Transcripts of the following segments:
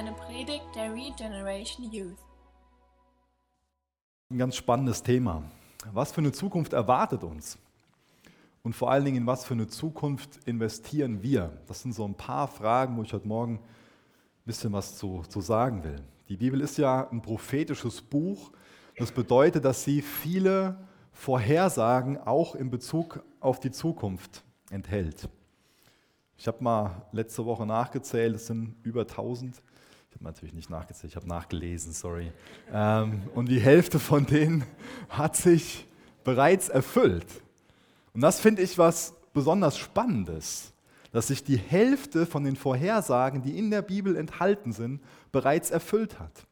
eine Predigt der Regeneration Youth. Ein ganz spannendes Thema. Was für eine Zukunft erwartet uns? Und vor allen Dingen, in was für eine Zukunft investieren wir? Das sind so ein paar Fragen, wo ich heute Morgen ein bisschen was zu, zu sagen will. Die Bibel ist ja ein prophetisches Buch. Das bedeutet, dass sie viele Vorhersagen auch in Bezug auf die Zukunft enthält. Ich habe mal letzte Woche nachgezählt, es sind über 1000. Ich habe natürlich nicht nachgezählt, ich habe nachgelesen, sorry. Ähm, und die Hälfte von denen hat sich bereits erfüllt. Und das finde ich was besonders Spannendes, dass sich die Hälfte von den Vorhersagen, die in der Bibel enthalten sind, bereits erfüllt hat.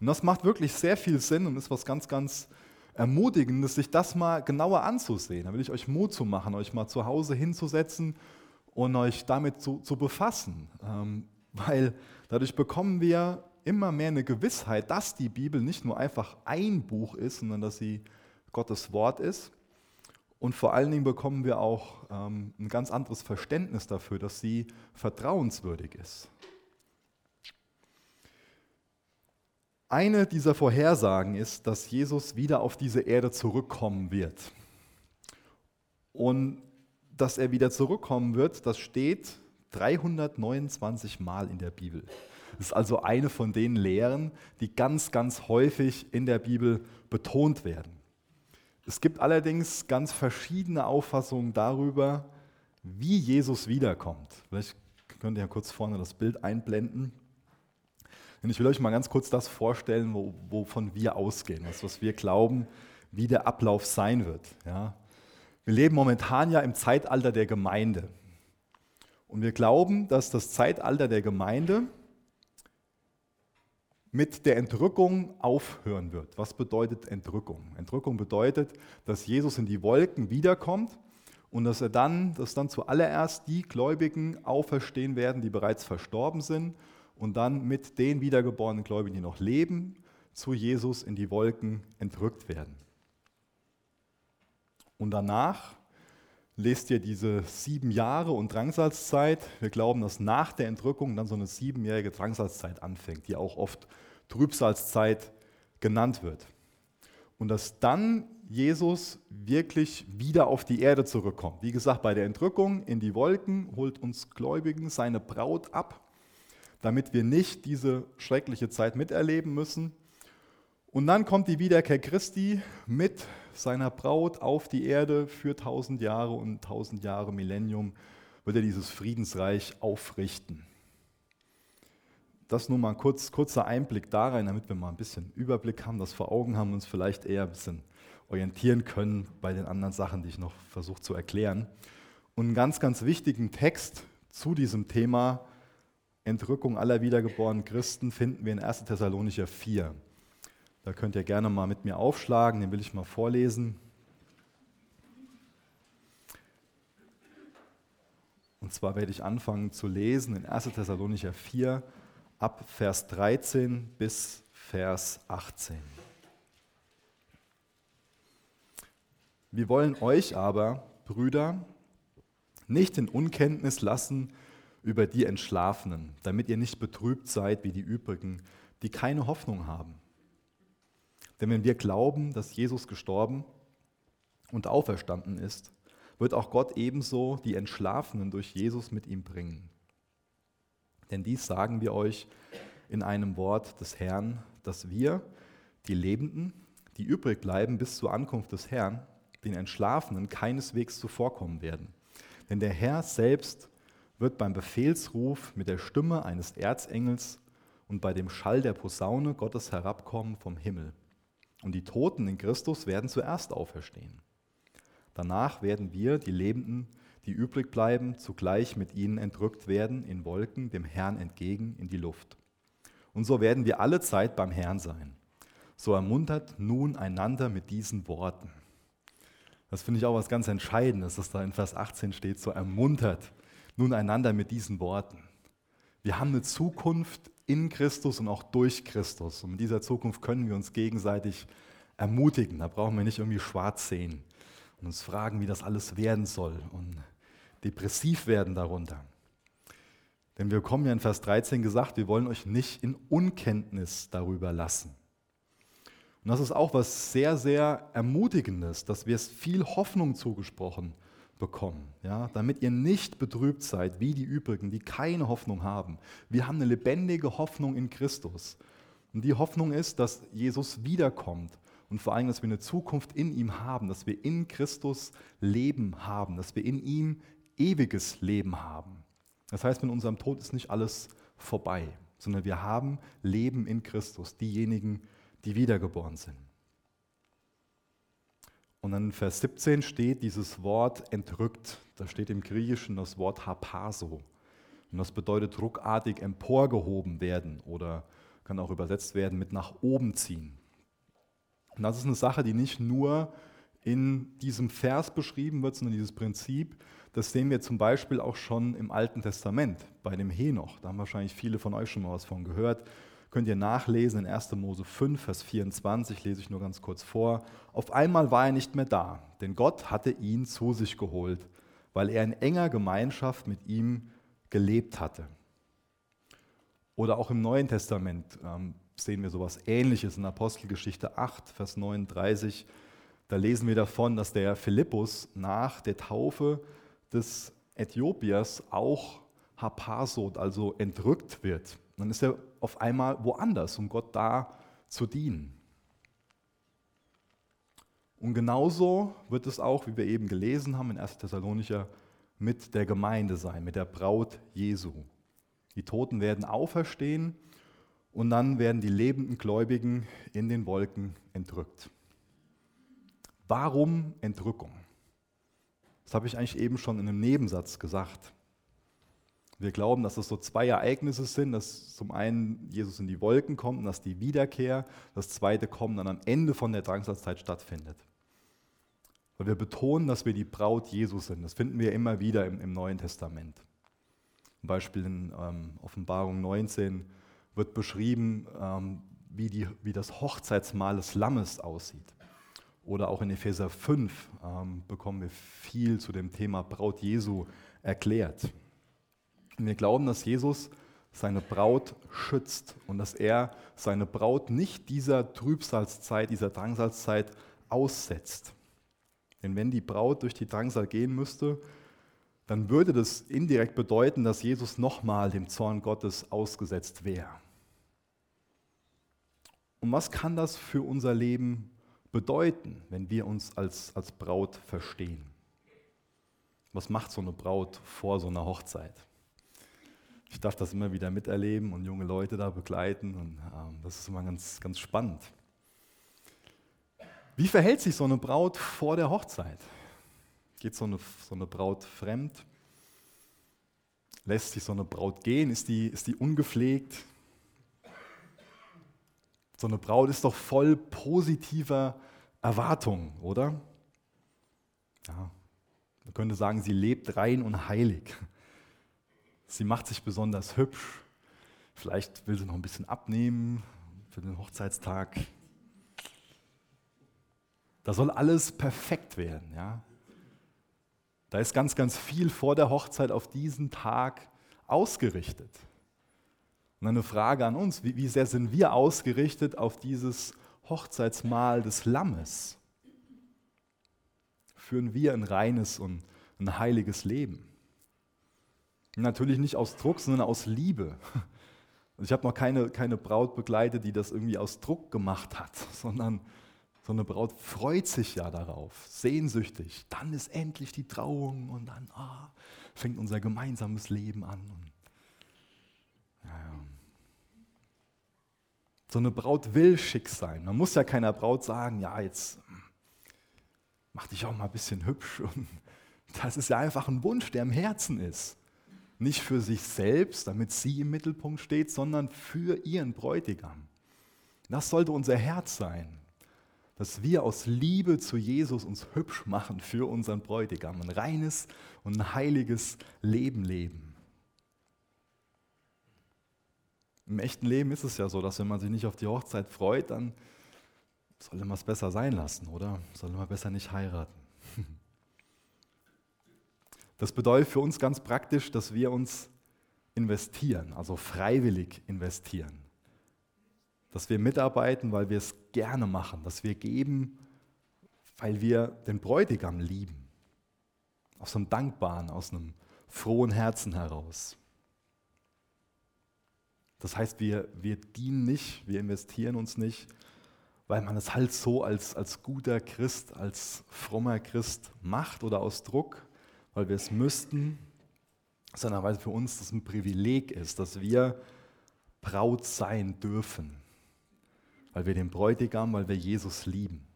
Und das macht wirklich sehr viel Sinn und ist was ganz, ganz Ermutigendes, sich das mal genauer anzusehen. Da will ich euch Mut zu machen, euch mal zu Hause hinzusetzen und euch damit zu, zu befassen. Ähm, weil dadurch bekommen wir immer mehr eine Gewissheit, dass die Bibel nicht nur einfach ein Buch ist, sondern dass sie Gottes Wort ist. Und vor allen Dingen bekommen wir auch ähm, ein ganz anderes Verständnis dafür, dass sie vertrauenswürdig ist. Eine dieser Vorhersagen ist, dass Jesus wieder auf diese Erde zurückkommen wird. Und dass er wieder zurückkommen wird, das steht 329 Mal in der Bibel. Das ist also eine von den Lehren, die ganz, ganz häufig in der Bibel betont werden. Es gibt allerdings ganz verschiedene Auffassungen darüber, wie Jesus wiederkommt. Vielleicht könnt ihr ja kurz vorne das Bild einblenden. Und ich will euch mal ganz kurz das vorstellen, wovon wir ausgehen, was wir glauben, wie der Ablauf sein wird. Ja. Wir leben momentan ja im Zeitalter der Gemeinde. Und wir glauben, dass das Zeitalter der Gemeinde mit der Entrückung aufhören wird. Was bedeutet Entrückung? Entrückung bedeutet, dass Jesus in die Wolken wiederkommt und dass er dann, dass dann zuallererst die Gläubigen auferstehen werden, die bereits verstorben sind und dann mit den wiedergeborenen Gläubigen, die noch leben, zu Jesus in die Wolken entrückt werden. Und danach lest ihr diese sieben Jahre und Drangsalzzeit. Wir glauben, dass nach der Entrückung dann so eine siebenjährige Drangsalzzeit anfängt, die auch oft Trübsalzeit genannt wird. Und dass dann Jesus wirklich wieder auf die Erde zurückkommt. Wie gesagt, bei der Entrückung in die Wolken holt uns Gläubigen seine Braut ab, damit wir nicht diese schreckliche Zeit miterleben müssen. Und dann kommt die Wiederkehr Christi mit seiner Braut auf die Erde für tausend Jahre und tausend Jahre Millennium wird er dieses Friedensreich aufrichten. Das nur mal kurz, kurzer Einblick da rein, damit wir mal ein bisschen Überblick haben, das vor Augen haben und uns vielleicht eher ein bisschen orientieren können bei den anderen Sachen, die ich noch versuche zu erklären. Und einen ganz, ganz wichtigen Text zu diesem Thema Entrückung aller wiedergeborenen Christen finden wir in 1. Thessalonicher 4. Da könnt ihr gerne mal mit mir aufschlagen, den will ich mal vorlesen. Und zwar werde ich anfangen zu lesen in 1. Thessalonicher 4 ab Vers 13 bis Vers 18. Wir wollen euch aber, Brüder, nicht in Unkenntnis lassen über die Entschlafenen, damit ihr nicht betrübt seid wie die übrigen, die keine Hoffnung haben. Denn wenn wir glauben, dass Jesus gestorben und auferstanden ist, wird auch Gott ebenso die Entschlafenen durch Jesus mit ihm bringen. Denn dies sagen wir euch in einem Wort des Herrn, dass wir, die Lebenden, die übrig bleiben bis zur Ankunft des Herrn, den Entschlafenen keineswegs zuvorkommen werden. Denn der Herr selbst wird beim Befehlsruf mit der Stimme eines Erzengels und bei dem Schall der Posaune Gottes herabkommen vom Himmel. Und die Toten in Christus werden zuerst auferstehen. Danach werden wir, die Lebenden, die übrig bleiben, zugleich mit ihnen entrückt werden in Wolken dem Herrn entgegen in die Luft. Und so werden wir alle Zeit beim Herrn sein. So ermuntert nun einander mit diesen Worten. Das finde ich auch was ganz Entscheidendes, dass da in Vers 18 steht, so ermuntert nun einander mit diesen Worten. Wir haben eine Zukunft in Christus und auch durch Christus. Und in dieser Zukunft können wir uns gegenseitig ermutigen. Da brauchen wir nicht irgendwie schwarz sehen und uns fragen, wie das alles werden soll und depressiv werden darunter. Denn wir kommen ja in Vers 13 gesagt, wir wollen euch nicht in Unkenntnis darüber lassen. Und das ist auch was sehr, sehr Ermutigendes, dass wir es viel Hoffnung zugesprochen bekommen, ja, damit ihr nicht betrübt seid wie die übrigen, die keine Hoffnung haben. Wir haben eine lebendige Hoffnung in Christus. Und die Hoffnung ist, dass Jesus wiederkommt und vor allem, dass wir eine Zukunft in ihm haben, dass wir in Christus Leben haben, dass wir in ihm ewiges Leben haben. Das heißt, mit unserem Tod ist nicht alles vorbei, sondern wir haben Leben in Christus, diejenigen, die wiedergeboren sind. Und dann in Vers 17 steht dieses Wort entrückt. Da steht im Griechischen das Wort hapaso. Und das bedeutet ruckartig emporgehoben werden oder kann auch übersetzt werden mit nach oben ziehen. Und das ist eine Sache, die nicht nur in diesem Vers beschrieben wird, sondern dieses Prinzip, das sehen wir zum Beispiel auch schon im Alten Testament bei dem Henoch. Da haben wahrscheinlich viele von euch schon mal was von gehört. Könnt ihr nachlesen in 1. Mose 5, Vers 24, lese ich nur ganz kurz vor. Auf einmal war er nicht mehr da, denn Gott hatte ihn zu sich geholt, weil er in enger Gemeinschaft mit ihm gelebt hatte. Oder auch im Neuen Testament ähm, sehen wir sowas Ähnliches in Apostelgeschichte 8, Vers 39. Da lesen wir davon, dass der Philippus nach der Taufe des Äthiopiers auch hapasot, also entrückt wird. Dann ist er auf einmal woanders, um Gott da zu dienen. Und genauso wird es auch, wie wir eben gelesen haben in 1. Thessalonicher, mit der Gemeinde sein, mit der Braut Jesu. Die Toten werden auferstehen und dann werden die lebenden Gläubigen in den Wolken entrückt. Warum Entrückung? Das habe ich eigentlich eben schon in einem Nebensatz gesagt. Wir glauben, dass es so zwei Ereignisse sind, dass zum einen Jesus in die Wolken kommt und dass die Wiederkehr, das zweite Kommen dann am Ende von der Drangsalzzeit stattfindet. Weil wir betonen, dass wir die Braut Jesus sind. Das finden wir immer wieder im, im Neuen Testament. Zum Beispiel in ähm, Offenbarung 19 wird beschrieben, ähm, wie, die, wie das Hochzeitsmahl des Lammes aussieht. Oder auch in Epheser 5 ähm, bekommen wir viel zu dem Thema Braut Jesu erklärt. Wir glauben, dass Jesus seine Braut schützt und dass er seine Braut nicht dieser Trübsalzeit, dieser Drangsalzeit aussetzt. Denn wenn die Braut durch die Drangsal gehen müsste, dann würde das indirekt bedeuten, dass Jesus nochmal dem Zorn Gottes ausgesetzt wäre. Und was kann das für unser Leben bedeuten, wenn wir uns als, als Braut verstehen? Was macht so eine Braut vor so einer Hochzeit? Ich darf das immer wieder miterleben und junge Leute da begleiten und ähm, das ist immer ganz, ganz spannend. Wie verhält sich so eine Braut vor der Hochzeit? Geht so eine, so eine Braut fremd? Lässt sich so eine Braut gehen? Ist die, ist die ungepflegt? So eine Braut ist doch voll positiver Erwartungen, oder? Ja, man könnte sagen, sie lebt rein und heilig. Sie macht sich besonders hübsch. Vielleicht will sie noch ein bisschen abnehmen für den Hochzeitstag. Da soll alles perfekt werden. Ja? Da ist ganz, ganz viel vor der Hochzeit auf diesen Tag ausgerichtet. Und eine Frage an uns, wie, wie sehr sind wir ausgerichtet auf dieses Hochzeitsmahl des Lammes? Führen wir ein reines und ein heiliges Leben? Natürlich nicht aus Druck, sondern aus Liebe. Und ich habe noch keine, keine Braut begleitet, die das irgendwie aus Druck gemacht hat, sondern so eine Braut freut sich ja darauf, sehnsüchtig. Dann ist endlich die Trauung und dann ah, fängt unser gemeinsames Leben an. Ja, ja. So eine Braut will schick sein. Man muss ja keiner Braut sagen, ja, jetzt mach dich auch mal ein bisschen hübsch. Und das ist ja einfach ein Wunsch, der im Herzen ist. Nicht für sich selbst, damit sie im Mittelpunkt steht, sondern für ihren Bräutigam. Das sollte unser Herz sein, dass wir aus Liebe zu Jesus uns hübsch machen für unseren Bräutigam, ein reines und ein heiliges Leben leben. Im echten Leben ist es ja so, dass wenn man sich nicht auf die Hochzeit freut, dann sollte man es besser sein lassen, oder? Sollte man besser nicht heiraten. Das bedeutet für uns ganz praktisch, dass wir uns investieren, also freiwillig investieren. Dass wir mitarbeiten, weil wir es gerne machen, dass wir geben, weil wir den Bräutigam lieben. Aus einem dankbaren, aus einem frohen Herzen heraus. Das heißt, wir, wir dienen nicht, wir investieren uns nicht, weil man es halt so als, als guter Christ, als frommer Christ macht oder aus Druck, weil wir es müssten, sondern weil für uns das ein Privileg ist, dass wir Braut sein dürfen, weil wir den Bräutigam, weil wir Jesus lieben.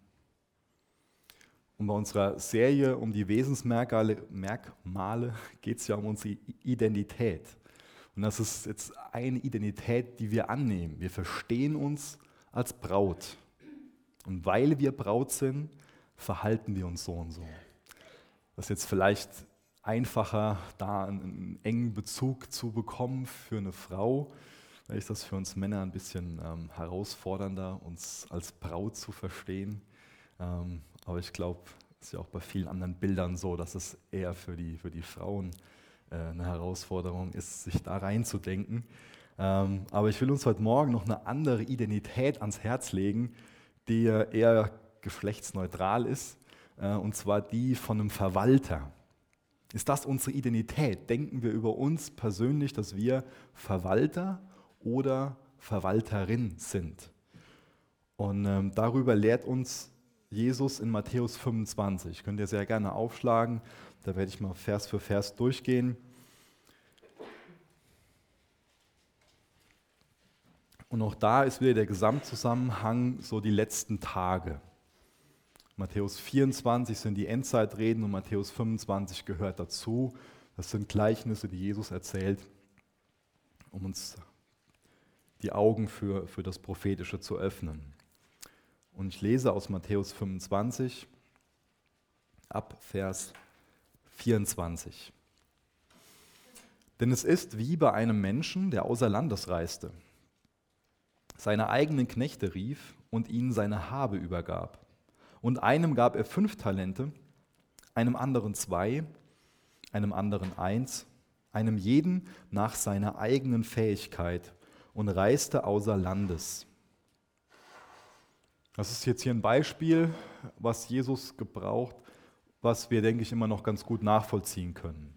Und bei unserer Serie um die Wesensmerkmale geht es ja um unsere Identität. Und das ist jetzt eine Identität, die wir annehmen. Wir verstehen uns als Braut. Und weil wir Braut sind, verhalten wir uns so und so. Das ist jetzt vielleicht einfacher, da einen, engen Bezug zu bekommen für eine Frau. Da ist das für uns Männer ein bisschen ähm, herausfordernder, uns als Braut zu verstehen. Ähm, aber ich glaube, es ist ja auch bei vielen anderen Bildern so, dass es eher für die, für die Frauen äh, eine Herausforderung ist, sich da reinzudenken. Ähm, aber ich will uns heute Morgen noch eine andere Identität ans Herz legen, die eher geschlechtsneutral ist, äh, und zwar die von einem Verwalter. Ist das unsere Identität? Denken wir über uns persönlich, dass wir Verwalter oder Verwalterin sind? Und ähm, darüber lehrt uns Jesus in Matthäus 25. Könnt ihr sehr gerne aufschlagen. Da werde ich mal Vers für Vers durchgehen. Und auch da ist wieder der Gesamtzusammenhang so die letzten Tage. Matthäus 24 sind die Endzeitreden und Matthäus 25 gehört dazu. Das sind Gleichnisse, die Jesus erzählt, um uns die Augen für, für das Prophetische zu öffnen. Und ich lese aus Matthäus 25 ab Vers 24. Denn es ist wie bei einem Menschen, der außer Landes reiste, seine eigenen Knechte rief und ihnen seine Habe übergab. Und einem gab er fünf Talente, einem anderen zwei, einem anderen eins, einem jeden nach seiner eigenen Fähigkeit und reiste außer Landes. Das ist jetzt hier ein Beispiel, was Jesus gebraucht, was wir, denke ich, immer noch ganz gut nachvollziehen können.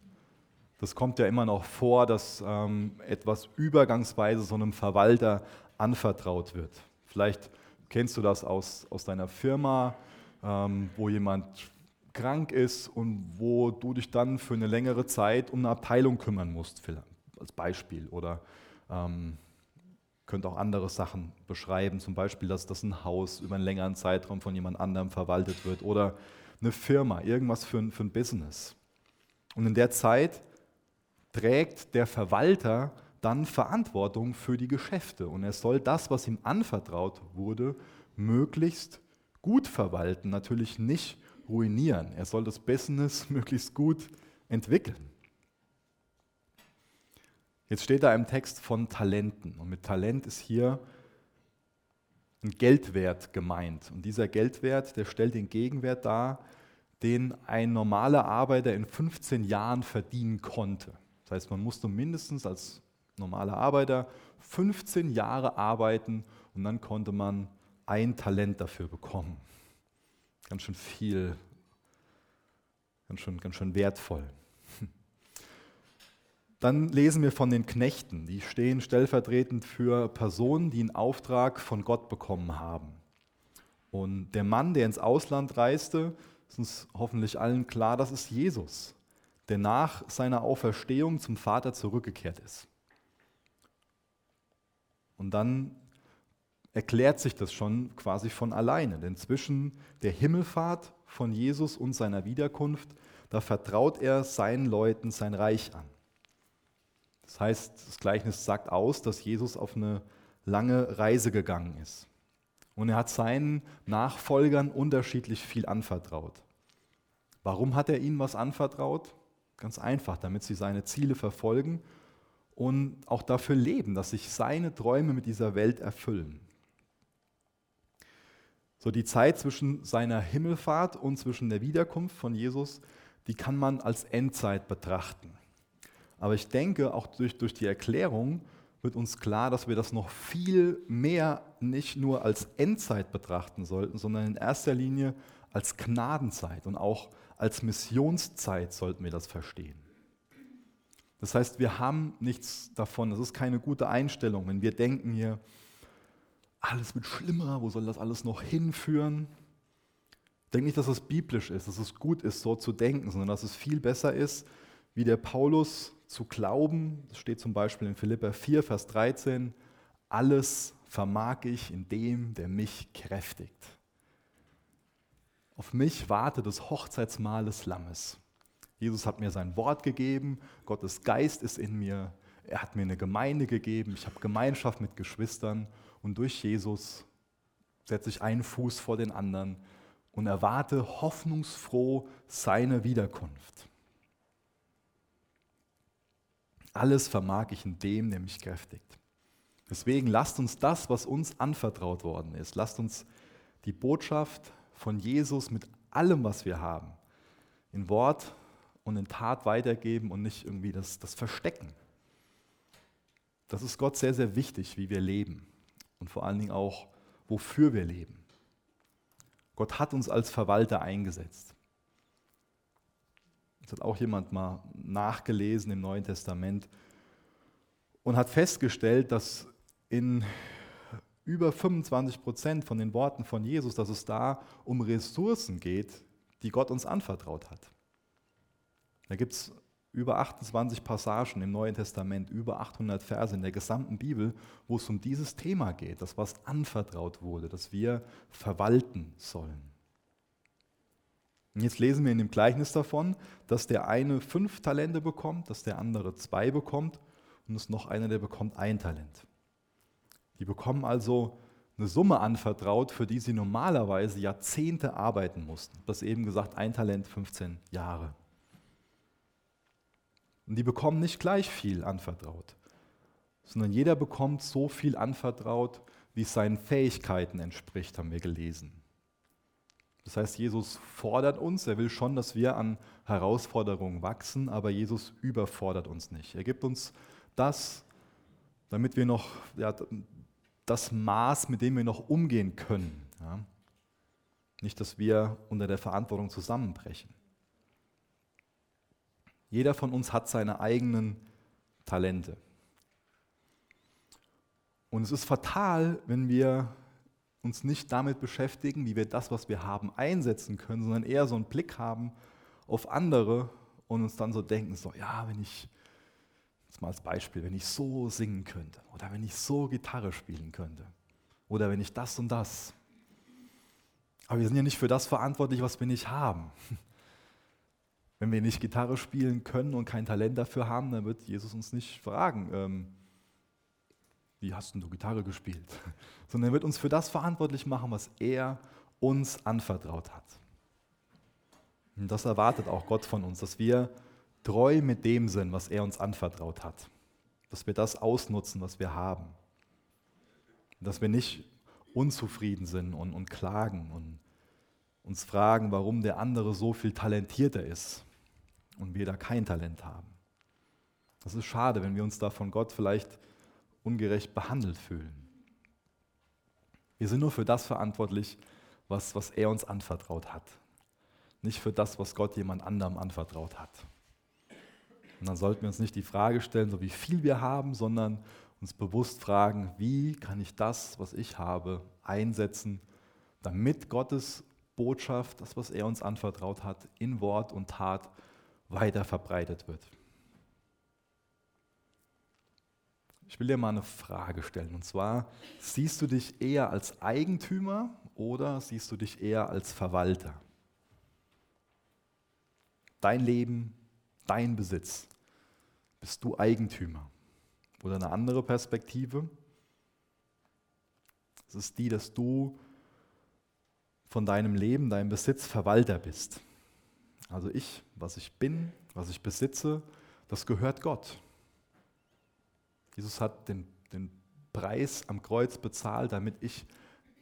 Das kommt ja immer noch vor, dass ähm, etwas übergangsweise so einem Verwalter anvertraut wird. Vielleicht kennst du das aus, aus deiner Firma, ähm, wo jemand krank ist und wo du dich dann für eine längere Zeit um eine Abteilung kümmern musst, als Beispiel. Oder ähm, könnt auch andere Sachen beschreiben, zum Beispiel, dass das ein Haus über einen längeren Zeitraum von jemand anderem verwaltet wird oder eine Firma, irgendwas für ein, für ein Business. Und in der Zeit trägt der Verwalter dann Verantwortung für die Geschäfte und er soll das, was ihm anvertraut wurde, möglichst gut verwalten, natürlich nicht ruinieren. Er soll das Business möglichst gut entwickeln. Jetzt steht da im Text von Talenten und mit Talent ist hier ein Geldwert gemeint. Und dieser Geldwert, der stellt den Gegenwert dar, den ein normaler Arbeiter in 15 Jahren verdienen konnte. Das heißt, man musste mindestens als normaler Arbeiter 15 Jahre arbeiten und dann konnte man ein Talent dafür bekommen. Ganz schön viel, ganz schön, ganz schön wertvoll. Dann lesen wir von den Knechten. Die stehen stellvertretend für Personen, die einen Auftrag von Gott bekommen haben. Und der Mann, der ins Ausland reiste, ist uns hoffentlich allen klar, das ist Jesus, der nach seiner Auferstehung zum Vater zurückgekehrt ist. Und dann erklärt sich das schon quasi von alleine. Denn zwischen der Himmelfahrt von Jesus und seiner Wiederkunft, da vertraut er seinen Leuten sein Reich an. Das heißt, das Gleichnis sagt aus, dass Jesus auf eine lange Reise gegangen ist. Und er hat seinen Nachfolgern unterschiedlich viel anvertraut. Warum hat er ihnen was anvertraut? Ganz einfach, damit sie seine Ziele verfolgen und auch dafür leben, dass sich seine Träume mit dieser Welt erfüllen. So die Zeit zwischen seiner Himmelfahrt und zwischen der Wiederkunft von Jesus, die kann man als Endzeit betrachten. Aber ich denke, auch durch, durch die Erklärung wird uns klar, dass wir das noch viel mehr nicht nur als Endzeit betrachten sollten, sondern in erster Linie als Gnadenzeit und auch als Missionszeit sollten wir das verstehen. Das heißt, wir haben nichts davon. Das ist keine gute Einstellung, wenn wir denken hier, alles wird schlimmer, wo soll das alles noch hinführen? Ich denke nicht, dass es biblisch ist, dass es gut ist, so zu denken, sondern dass es viel besser ist, wie der Paulus zu glauben. Das steht zum Beispiel in Philippa 4, Vers 13. Alles vermag ich in dem, der mich kräftigt. Auf mich wartet das Hochzeitsmahl des Lammes. Jesus hat mir sein Wort gegeben, Gottes Geist ist in mir, er hat mir eine Gemeinde gegeben, ich habe Gemeinschaft mit Geschwistern und durch Jesus setze ich einen Fuß vor den anderen und erwarte hoffnungsfroh seine Wiederkunft. Alles vermag ich in dem, der mich kräftigt. Deswegen lasst uns das, was uns anvertraut worden ist, lasst uns die Botschaft von Jesus mit allem, was wir haben, in Wort und in Tat weitergeben und nicht irgendwie das, das verstecken. Das ist Gott sehr, sehr wichtig, wie wir leben und vor allen Dingen auch, wofür wir leben. Gott hat uns als Verwalter eingesetzt. Das hat auch jemand mal nachgelesen im Neuen Testament und hat festgestellt, dass in über 25 Prozent von den Worten von Jesus, dass es da um Ressourcen geht, die Gott uns anvertraut hat. Da gibt es über 28 Passagen im Neuen Testament, über 800 Verse in der gesamten Bibel, wo es um dieses Thema geht, das was anvertraut wurde, dass wir verwalten sollen. Und jetzt lesen wir in dem Gleichnis davon, dass der eine fünf Talente bekommt, dass der andere zwei bekommt und es noch einer, der bekommt ein Talent. Die bekommen also eine Summe anvertraut, für die sie normalerweise Jahrzehnte arbeiten mussten. Das eben gesagt, ein Talent 15 Jahre. Und die bekommen nicht gleich viel anvertraut, sondern jeder bekommt so viel anvertraut, wie es seinen Fähigkeiten entspricht, haben wir gelesen. Das heißt, Jesus fordert uns, er will schon, dass wir an Herausforderungen wachsen, aber Jesus überfordert uns nicht. Er gibt uns das, damit wir noch ja, das Maß, mit dem wir noch umgehen können. Ja? Nicht, dass wir unter der Verantwortung zusammenbrechen. Jeder von uns hat seine eigenen Talente. Und es ist fatal, wenn wir uns nicht damit beschäftigen, wie wir das, was wir haben, einsetzen können, sondern eher so einen Blick haben auf andere und uns dann so denken, so, ja, wenn ich, jetzt mal als Beispiel, wenn ich so singen könnte oder wenn ich so Gitarre spielen könnte oder wenn ich das und das. Aber wir sind ja nicht für das verantwortlich, was wir nicht haben. Wenn wir nicht Gitarre spielen können und kein Talent dafür haben, dann wird Jesus uns nicht fragen, ähm, wie hast du Gitarre gespielt? Sondern er wird uns für das verantwortlich machen, was er uns anvertraut hat. Und das erwartet auch Gott von uns, dass wir treu mit dem sind, was er uns anvertraut hat. Dass wir das ausnutzen, was wir haben. Dass wir nicht unzufrieden sind und, und klagen und uns fragen, warum der andere so viel talentierter ist und wir da kein Talent haben. Das ist schade, wenn wir uns da von Gott vielleicht ungerecht behandelt fühlen. Wir sind nur für das verantwortlich, was, was er uns anvertraut hat. Nicht für das, was Gott jemand anderem anvertraut hat. Und dann sollten wir uns nicht die Frage stellen, so wie viel wir haben, sondern uns bewusst fragen, wie kann ich das, was ich habe, einsetzen, damit Gottes Botschaft, das, was er uns anvertraut hat, in Wort und Tat weiter verbreitet wird. Ich will dir mal eine Frage stellen. Und zwar, siehst du dich eher als Eigentümer oder siehst du dich eher als Verwalter? Dein Leben, dein Besitz. Bist du Eigentümer? Oder eine andere Perspektive? Es ist die, dass du von deinem Leben, deinem Besitz Verwalter bist. Also ich, was ich bin, was ich besitze, das gehört Gott. Jesus hat den, den Preis am Kreuz bezahlt, damit ich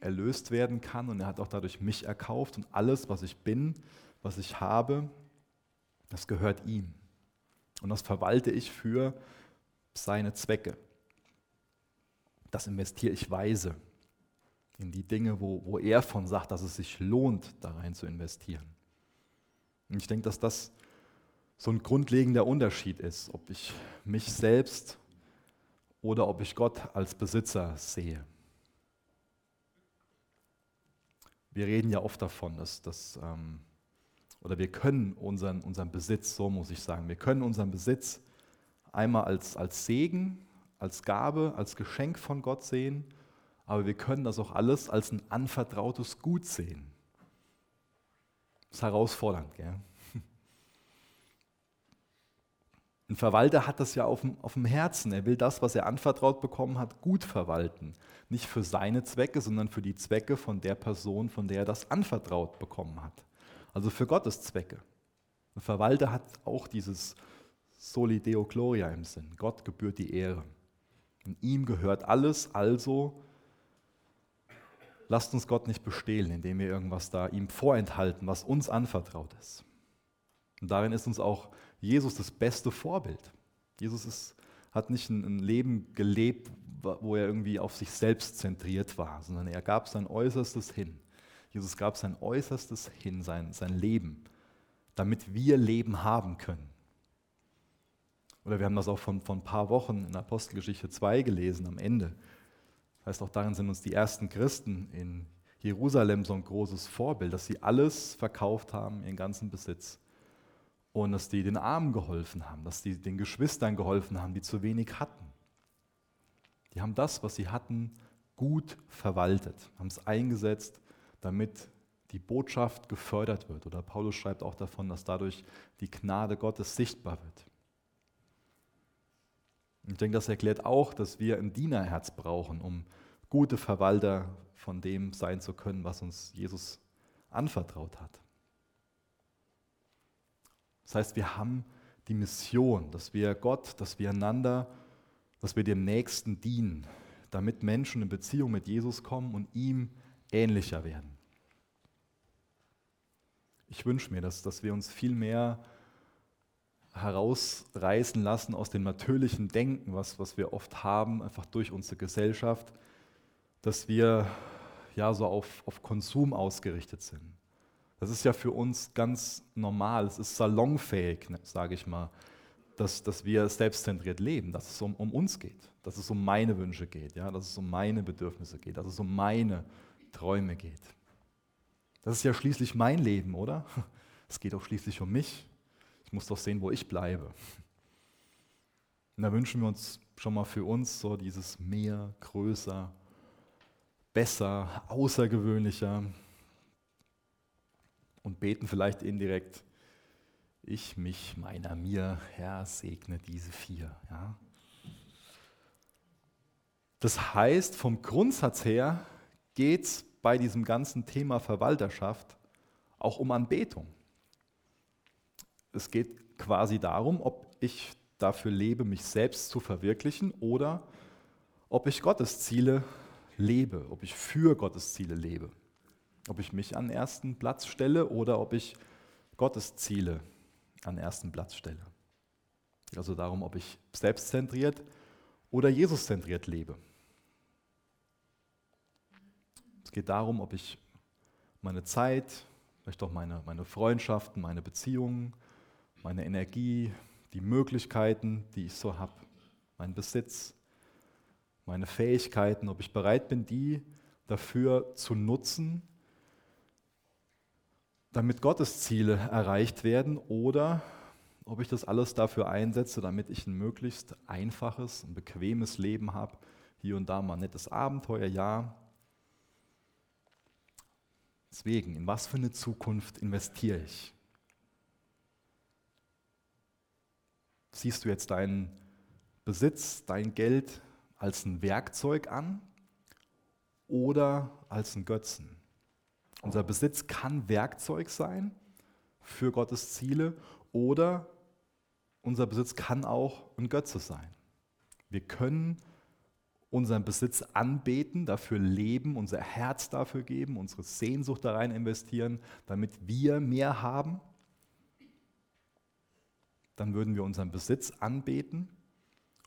erlöst werden kann. Und er hat auch dadurch mich erkauft. Und alles, was ich bin, was ich habe, das gehört ihm. Und das verwalte ich für seine Zwecke. Das investiere ich weise in die Dinge, wo, wo er von sagt, dass es sich lohnt, da rein zu investieren. Und ich denke, dass das so ein grundlegender Unterschied ist, ob ich mich selbst oder ob ich Gott als Besitzer sehe. Wir reden ja oft davon, dass, dass ähm, oder wir können unseren, unseren Besitz, so muss ich sagen, wir können unseren Besitz einmal als, als Segen, als Gabe, als Geschenk von Gott sehen, aber wir können das auch alles als ein anvertrautes Gut sehen. Das ist herausfordernd, gell? Ein Verwalter hat das ja auf dem, auf dem Herzen. Er will das, was er anvertraut bekommen hat, gut verwalten. Nicht für seine Zwecke, sondern für die Zwecke von der Person, von der er das anvertraut bekommen hat. Also für Gottes Zwecke. Ein Verwalter hat auch dieses Soli Deo Gloria im Sinn. Gott gebührt die Ehre. Und ihm gehört alles, also lasst uns Gott nicht bestehlen, indem wir irgendwas da ihm vorenthalten, was uns anvertraut ist. Und darin ist uns auch Jesus das beste Vorbild. Jesus ist, hat nicht ein, Leben gelebt, wo er irgendwie auf sich selbst zentriert war, sondern er gab sein Äußerstes hin. Jesus gab sein Äußerstes hin, sein, sein Leben, damit wir Leben haben können. Oder wir haben das auch von, von ein paar Wochen in Apostelgeschichte 2 gelesen, am Ende. Das heißt, auch darin sind uns die ersten Christen in Jerusalem so ein großes Vorbild, dass sie alles verkauft haben, ihren ganzen Besitz und dass die den Armen geholfen haben, dass die den Geschwistern geholfen haben, die zu wenig hatten. Die haben das, was sie hatten, gut verwaltet, haben es eingesetzt, damit die Botschaft gefördert wird. Oder Paulus schreibt auch davon, dass dadurch die Gnade Gottes sichtbar wird. Ich denke, das erklärt auch, dass wir ein Dienerherz brauchen, um gute Verwalter von dem sein zu können, was uns Jesus anvertraut hat. Das heißt, wir haben die Mission, dass wir Gott, dass wir einander, dass wir dem Nächsten dienen, damit Menschen in Beziehung mit Jesus kommen und ihm ähnlicher werden. Ich wünsche mir, dass, dass wir uns viel mehr herausreißen lassen aus dem natürlichen Denken, was, was wir oft haben, einfach durch unsere Gesellschaft, dass wir ja so auf, auf Konsum ausgerichtet sind. Das ist ja für uns ganz normal, es ist salonfähig, ne, sage ich mal, dass, dass wir selbstzentriert leben, dass es um, um uns geht, dass es um meine Wünsche geht, ja, dass es um meine Bedürfnisse geht, dass es um meine Träume geht. Das ist ja schließlich mein Leben, oder? Es geht auch schließlich um mich. Ich muss doch sehen, wo ich bleibe. Und da wünschen wir uns schon mal für uns so dieses mehr, größer, besser, außergewöhnlicher, und beten vielleicht indirekt, ich, mich, meiner, mir, Herr, segne diese vier. Ja? Das heißt, vom Grundsatz her geht es bei diesem ganzen Thema Verwalterschaft auch um Anbetung. Es geht quasi darum, ob ich dafür lebe, mich selbst zu verwirklichen oder ob ich Gottes Ziele lebe, ob ich für Gottes Ziele lebe. Ob ich mich an ersten Platz stelle oder ob ich Gottes Ziele an ersten Platz stelle. Also darum, ob ich selbstzentriert oder Jesus-zentriert lebe. Es geht darum, ob ich meine Zeit, vielleicht auch meine, meine Freundschaften, meine Beziehungen, meine Energie, die Möglichkeiten, die ich so habe, meinen Besitz, meine Fähigkeiten, ob ich bereit bin, die dafür zu nutzen, damit Gottes Ziele erreicht werden oder ob ich das alles dafür einsetze, damit ich ein möglichst einfaches, ein bequemes Leben habe, hier und da mal ein nettes Abenteuer, ja. Deswegen, in was für eine Zukunft investiere ich? Siehst du jetzt deinen Besitz, dein Geld als ein Werkzeug an oder als ein Götzen? Unser Besitz kann Werkzeug sein für Gottes Ziele oder unser Besitz kann auch ein Götze sein. Wir können unseren Besitz anbeten, dafür leben, unser Herz dafür geben, unsere Sehnsucht da rein investieren, damit wir mehr haben, dann würden wir unseren Besitz anbeten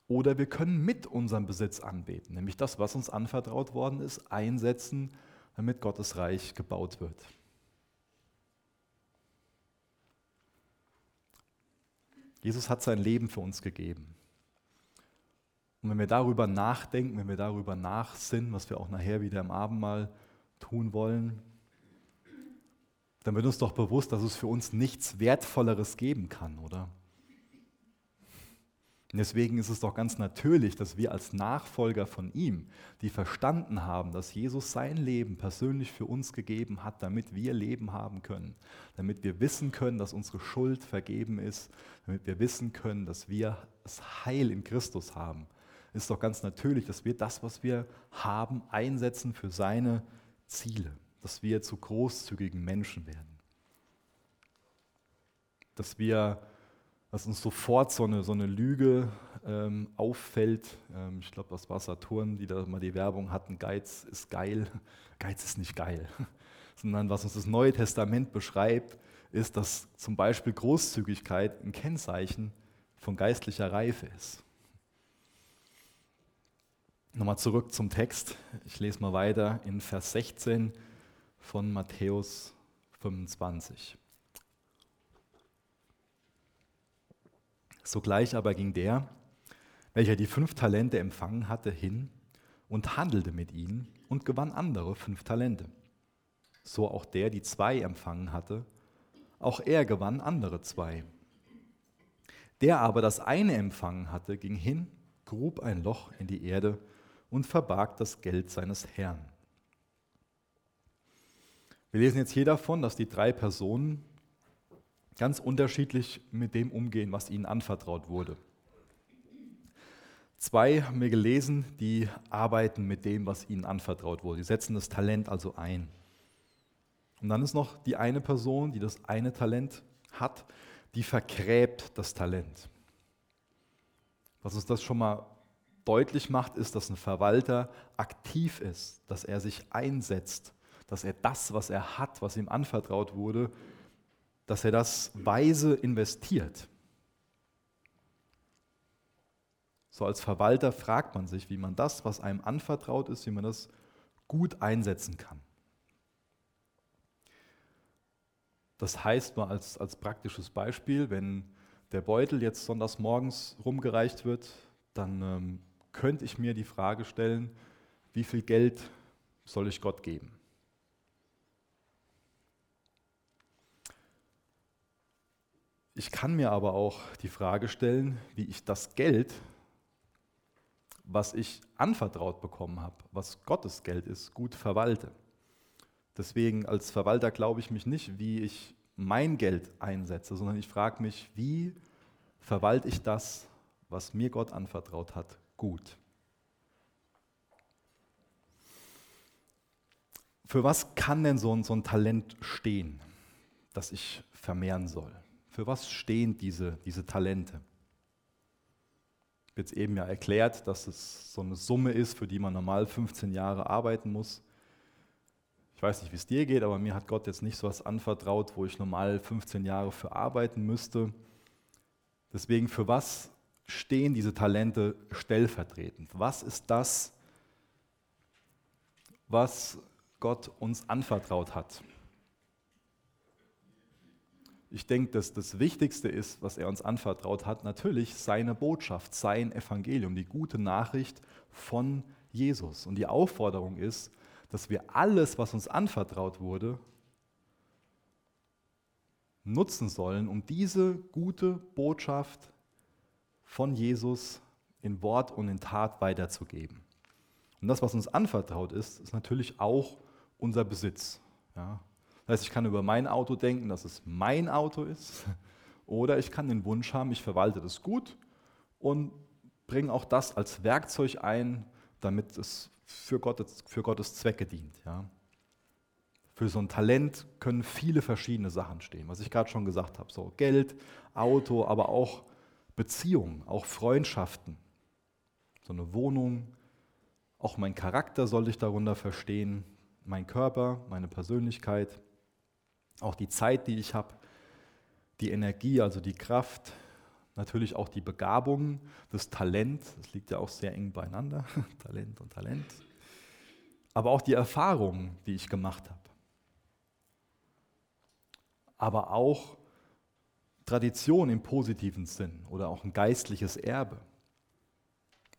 oder wir können mit unserem Besitz anbeten, nämlich das, was uns anvertraut worden ist, einsetzen, damit Gottes Reich gebaut wird. Jesus hat sein Leben für uns gegeben. Und wenn wir darüber nachdenken, wenn wir darüber nachsinnen, was wir auch nachher wieder im Abendmahl tun wollen, dann wird uns doch bewusst, dass es für uns nichts Wertvolleres geben kann, oder? Und deswegen ist es doch ganz natürlich, dass wir als Nachfolger von ihm, die verstanden haben, dass Jesus sein Leben persönlich für uns gegeben hat, damit wir Leben haben können, damit wir wissen können, dass unsere Schuld vergeben ist, damit wir wissen können, dass wir das Heil in Christus haben, ist doch ganz natürlich, dass wir das, was wir haben, einsetzen für seine Ziele, dass wir zu großzügigen Menschen werden, dass wir dass uns sofort so eine, so eine Lüge ähm, auffällt. Ähm, ich glaube, das war Saturn, die da mal die Werbung hatten, Geiz ist geil. Geiz ist nicht geil. Sondern was uns das Neue Testament beschreibt, ist, dass zum Beispiel Großzügigkeit ein Kennzeichen von geistlicher Reife ist. Nochmal zurück zum Text. Ich lese mal weiter in Vers 16 von Matthäus 25. Sogleich aber ging der, welcher die fünf Talente empfangen hatte, hin und handelte mit ihnen und gewann andere fünf Talente. So auch der, die zwei empfangen hatte, auch er gewann andere zwei. Der aber das eine empfangen hatte, ging hin, grub ein Loch in die Erde und verbarg das Geld seines Herrn. Wir lesen jetzt hier davon, dass die drei Personen ganz unterschiedlich mit dem umgehen, was ihnen anvertraut wurde. Zwei haben wir gelesen, die arbeiten mit dem, was ihnen anvertraut wurde. Die setzen das Talent also ein. Und dann ist noch die eine Person, die das eine Talent hat, die vergräbt das Talent. Was uns das schon mal deutlich macht, ist, dass ein Verwalter aktiv ist, dass er sich einsetzt, dass er das, was er hat, was ihm anvertraut wurde, dass er das weise investiert. So als Verwalter fragt man sich, wie man das, was einem anvertraut ist, wie man das gut einsetzen kann. Das heißt mal als, als praktisches Beispiel, wenn der Beutel jetzt sonntags morgens rumgereicht wird, dann ähm, könnte ich mir die Frage stellen, wie viel Geld soll ich Gott geben? Ich kann mir aber auch die Frage stellen, wie ich das Geld, was ich anvertraut bekommen habe, was Gottes Geld ist, gut verwalte. Deswegen als Verwalter glaube ich mich nicht, wie ich mein Geld einsetze, sondern ich frage mich, wie verwalte ich das, was mir Gott anvertraut hat, gut. Für was kann denn so ein, so ein Talent stehen, das ich vermehren soll? Für was stehen diese, diese Talente? Jetzt eben ja erklärt, dass es so eine Summe ist, für die man normal 15 Jahre arbeiten muss. Ich weiß nicht, wie es dir geht, aber mir hat Gott jetzt nicht so was anvertraut, wo ich normal 15 Jahre für arbeiten müsste. Deswegen, für was stehen diese Talente stellvertretend? Was ist das, was Gott uns anvertraut hat? Ich denke, dass das Wichtigste ist, was er uns anvertraut hat, natürlich seine Botschaft, sein Evangelium, die gute Nachricht von Jesus. Und die Aufforderung ist, dass wir alles, was uns anvertraut wurde, nutzen sollen, um diese gute Botschaft von Jesus in Wort und in Tat weiterzugeben. Und das, was uns anvertraut ist, ist natürlich auch unser Besitz. Ja, das heißt, ich kann über mein Auto denken, dass es mein Auto ist. Oder ich kann den Wunsch haben, ich verwalte das gut und bringe auch das als Werkzeug ein, damit es für Gottes, für Gottes Zwecke dient. Ja. Für so ein Talent können viele verschiedene Sachen stehen, was ich gerade schon gesagt habe. So Geld, Auto, aber auch Beziehungen, auch Freundschaften. So eine Wohnung, auch mein Charakter soll ich darunter verstehen, mein Körper, meine Persönlichkeit. Auch die Zeit, die ich habe, die Energie, also die Kraft, natürlich auch die Begabung, das Talent, das liegt ja auch sehr eng beieinander, Talent und Talent, aber auch die Erfahrungen, die ich gemacht habe. Aber auch Tradition im positiven Sinn oder auch ein geistliches Erbe.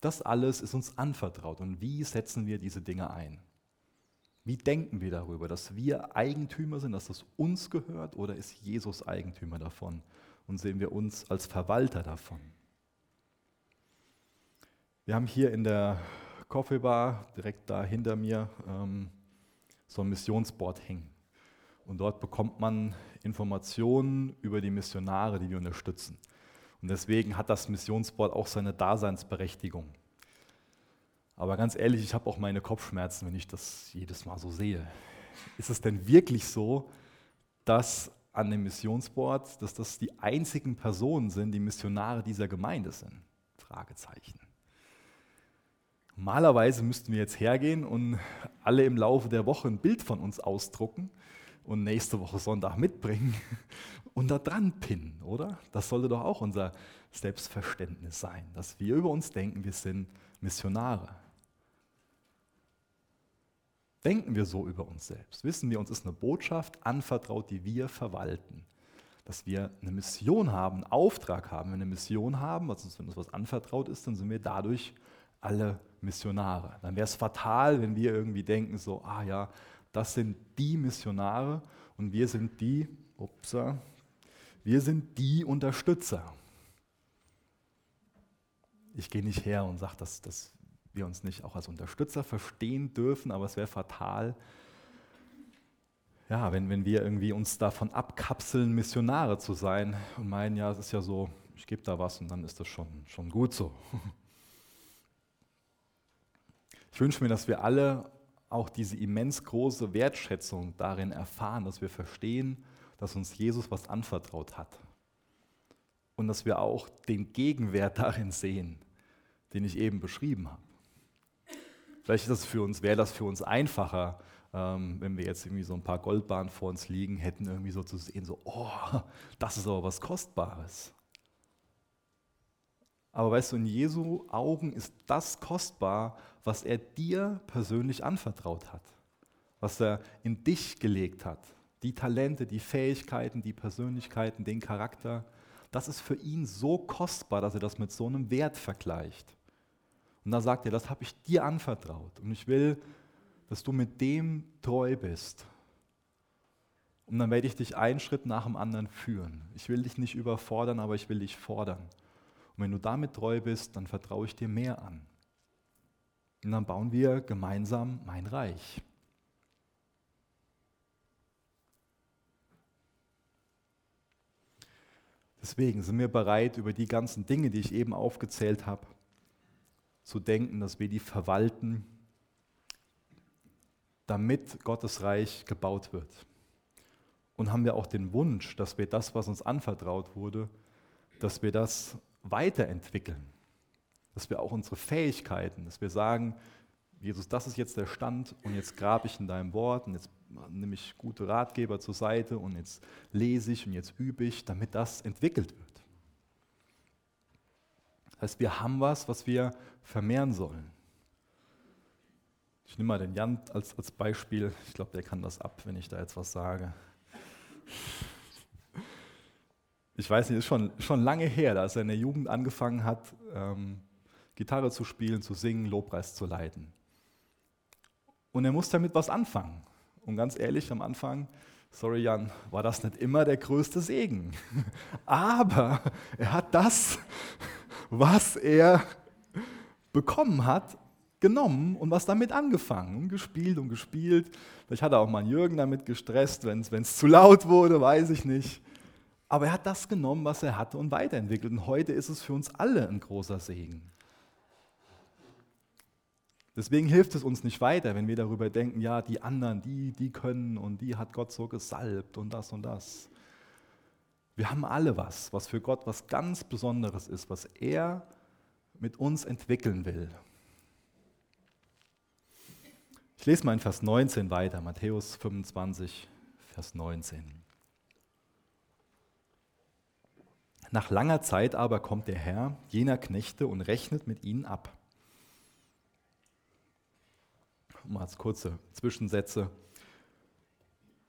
Das alles ist uns anvertraut. Und wie setzen wir diese Dinge ein? Wie denken wir darüber, dass wir Eigentümer sind, dass das uns gehört oder ist Jesus Eigentümer davon? Und sehen wir uns als Verwalter davon? Wir haben hier in der Coffee Bar, direkt da hinter mir, ähm, so ein Missionsboard hängen. Und dort bekommt man Informationen über die Missionare, die wir unterstützen. Und deswegen hat das Missionsboard auch seine Daseinsberechtigung. Aber ganz ehrlich, ich habe auch meine Kopfschmerzen, wenn ich das jedes Mal so sehe. Ist es denn wirklich so, dass an dem Missionsboard, dass das die einzigen Personen sind, die Missionare dieser Gemeinde sind? Fragezeichen. Normalerweise müssten wir jetzt hergehen und alle im Laufe der Woche ein Bild von uns ausdrucken und nächste Woche Sonntag mitbringen und da dran pinnen, oder? Das sollte doch auch unser Selbstverständnis sein, dass wir über uns denken, wir sind Missionare. Denken wir so über uns selbst? Wissen wir, uns ist eine Botschaft anvertraut, die wir verwalten. Dass wir eine Mission haben, einen Auftrag haben. Wenn wir eine Mission haben, also wenn uns was anvertraut ist, dann sind wir dadurch alle Missionare. Dann wäre es fatal, wenn wir irgendwie denken, so, ah ja, das sind die Missionare und wir sind die, upsa, wir sind die Unterstützer. Ich gehe nicht her und sage, dass, dass wir uns nicht auch als Unterstützer verstehen dürfen, aber es wäre fatal, ja, wenn, wenn wir irgendwie uns davon abkapseln, Missionare zu sein und meinen, ja, es ist ja so, ich gebe da was und dann ist das schon, schon gut so. Ich wünsche mir, dass wir alle auch diese immens große Wertschätzung darin erfahren, dass wir verstehen, dass uns Jesus was anvertraut hat. Und dass wir auch den Gegenwert darin sehen, den ich eben beschrieben habe. Vielleicht wäre das für uns einfacher, ähm, wenn wir jetzt irgendwie so ein paar Goldbahnen vor uns liegen hätten, irgendwie so zu sehen, so, oh, das ist aber was Kostbares. Aber weißt du, in Jesu Augen ist das kostbar, was er dir persönlich anvertraut hat, was er in dich gelegt hat. Die Talente, die Fähigkeiten, die Persönlichkeiten, den Charakter, das ist für ihn so kostbar, dass er das mit so einem Wert vergleicht. Und da sagt er, das habe ich dir anvertraut und ich will, dass du mit dem treu bist. Und dann werde ich dich einen Schritt nach dem anderen führen. Ich will dich nicht überfordern, aber ich will dich fordern. Und wenn du damit treu bist, dann vertraue ich dir mehr an. Und dann bauen wir gemeinsam mein Reich. Deswegen sind wir bereit, über die ganzen Dinge, die ich eben aufgezählt habe, zu denken, dass wir die verwalten, damit Gottes Reich gebaut wird. Und haben wir auch den Wunsch, dass wir das, was uns anvertraut wurde, dass wir das weiterentwickeln dass wir auch unsere Fähigkeiten, dass wir sagen, Jesus, das ist jetzt der Stand und jetzt grabe ich in deinem Wort und jetzt nehme ich gute Ratgeber zur Seite und jetzt lese ich und jetzt übe ich, damit das entwickelt wird. Heißt, wir haben was, was wir vermehren sollen. Ich nehme mal den Jan als, als Beispiel. Ich glaube, der kann das ab, wenn ich da jetzt was sage. Ich weiß nicht, ist schon, schon lange her, dass er in der Jugend angefangen hat, ähm, Gitarre zu spielen, zu singen, Lobpreis zu leiten. Und er muss damit was anfangen. Und ganz ehrlich, am Anfang, sorry Jan, war das nicht immer der größte Segen. Aber er hat das, was er bekommen hat, genommen und was damit angefangen und gespielt und gespielt. Vielleicht hat er auch mal Jürgen damit gestresst, wenn es zu laut wurde, weiß ich nicht. Aber er hat das genommen, was er hatte und weiterentwickelt. Und heute ist es für uns alle ein großer Segen. Deswegen hilft es uns nicht weiter, wenn wir darüber denken, ja, die anderen, die, die können und die hat Gott so gesalbt und das und das. Wir haben alle was, was für Gott was ganz Besonderes ist, was er mit uns entwickeln will. Ich lese mal in Vers 19 weiter, Matthäus 25, Vers 19. Nach langer Zeit aber kommt der Herr jener Knechte und rechnet mit ihnen ab. Mal als kurze Zwischensätze.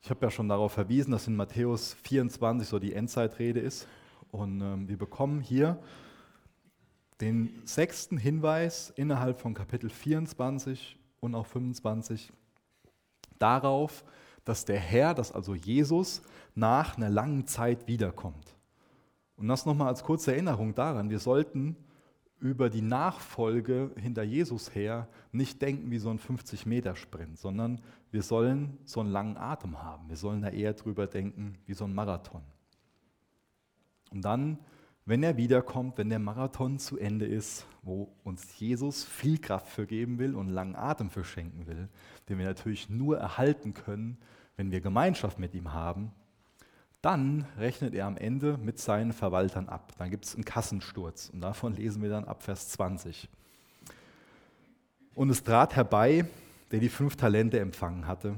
Ich habe ja schon darauf verwiesen, dass in Matthäus 24 so die Endzeitrede ist. Und ähm, wir bekommen hier den sechsten Hinweis innerhalb von Kapitel 24 und auch 25 darauf, dass der Herr, dass also Jesus nach einer langen Zeit wiederkommt. Und das nochmal als kurze Erinnerung daran, wir sollten über die Nachfolge hinter Jesus her nicht denken wie so ein 50-Meter-Sprint, sondern wir sollen so einen langen Atem haben. Wir sollen da eher drüber denken wie so ein Marathon. Und dann wenn er wiederkommt, wenn der Marathon zu Ende ist, wo uns Jesus viel Kraft für geben will und langen Atem für schenken will, den wir natürlich nur erhalten können, wenn wir Gemeinschaft mit ihm haben, dann rechnet er am Ende mit seinen Verwaltern ab. Dann gibt es einen Kassensturz und davon lesen wir dann ab Vers 20. Und es trat herbei, der die fünf Talente empfangen hatte,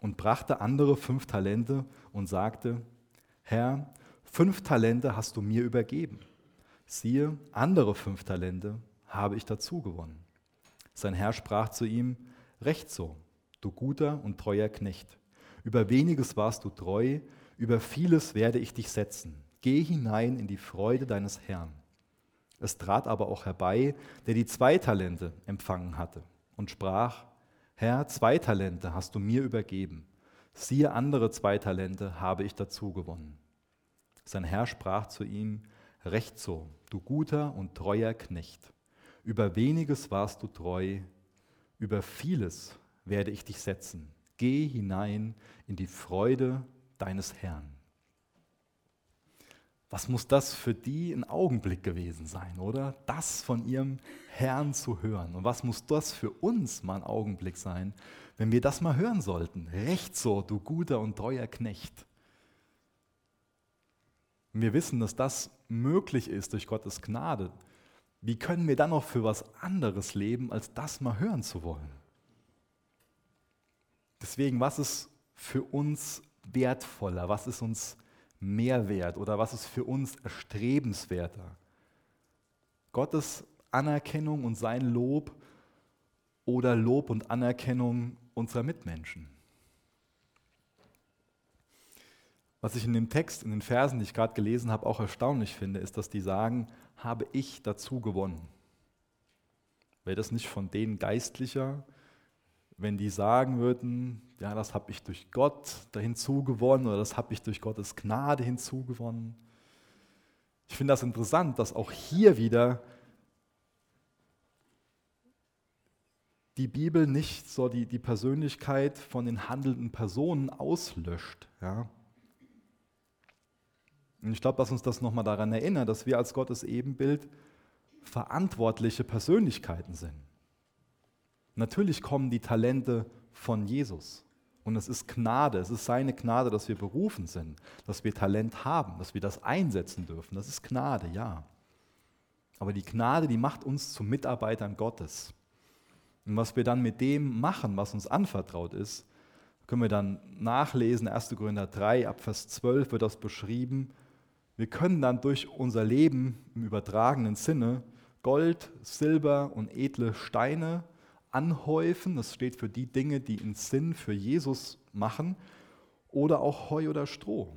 und brachte andere fünf Talente und sagte, Herr, Fünf Talente hast du mir übergeben. Siehe, andere fünf Talente habe ich dazu gewonnen. Sein Herr sprach zu ihm, Recht so, du guter und treuer Knecht. Über weniges warst du treu, über vieles werde ich dich setzen. Geh hinein in die Freude deines Herrn. Es trat aber auch herbei, der die zwei Talente empfangen hatte und sprach, Herr, zwei Talente hast du mir übergeben. Siehe, andere zwei Talente habe ich dazu gewonnen. Sein Herr sprach zu ihm, Recht so, du guter und treuer Knecht. Über weniges warst du treu, über vieles werde ich dich setzen. Geh hinein in die Freude deines Herrn. Was muss das für die ein Augenblick gewesen sein, oder? Das von ihrem Herrn zu hören. Und was muss das für uns mal ein Augenblick sein, wenn wir das mal hören sollten? Recht so, du guter und treuer Knecht. Und wir wissen, dass das möglich ist durch Gottes Gnade. Wie können wir dann noch für was anderes leben, als das mal hören zu wollen? Deswegen, was ist für uns wertvoller? Was ist uns mehr wert oder was ist für uns erstrebenswerter? Gottes Anerkennung und sein Lob oder Lob und Anerkennung unserer Mitmenschen? Was ich in dem Text, in den Versen, die ich gerade gelesen habe, auch erstaunlich finde, ist, dass die sagen, habe ich dazu gewonnen. Wäre das nicht von denen geistlicher, wenn die sagen würden, ja, das habe ich durch Gott hinzugewonnen oder das habe ich durch Gottes Gnade hinzugewonnen. Ich finde das interessant, dass auch hier wieder die Bibel nicht so die, die Persönlichkeit von den handelnden Personen auslöscht. Ja. Und ich glaube, dass uns das nochmal daran erinnert, dass wir als Gottes Ebenbild verantwortliche Persönlichkeiten sind. Natürlich kommen die Talente von Jesus. Und es ist Gnade, es ist seine Gnade, dass wir berufen sind, dass wir Talent haben, dass wir das einsetzen dürfen. Das ist Gnade, ja. Aber die Gnade, die macht uns zu Mitarbeitern Gottes. Und was wir dann mit dem machen, was uns anvertraut ist, können wir dann nachlesen. 1. Korinther 3, ab Vers 12 wird das beschrieben. Wir können dann durch unser Leben im übertragenen Sinne Gold, Silber und edle Steine anhäufen. Das steht für die Dinge, die einen Sinn für Jesus machen. Oder auch Heu oder Stroh.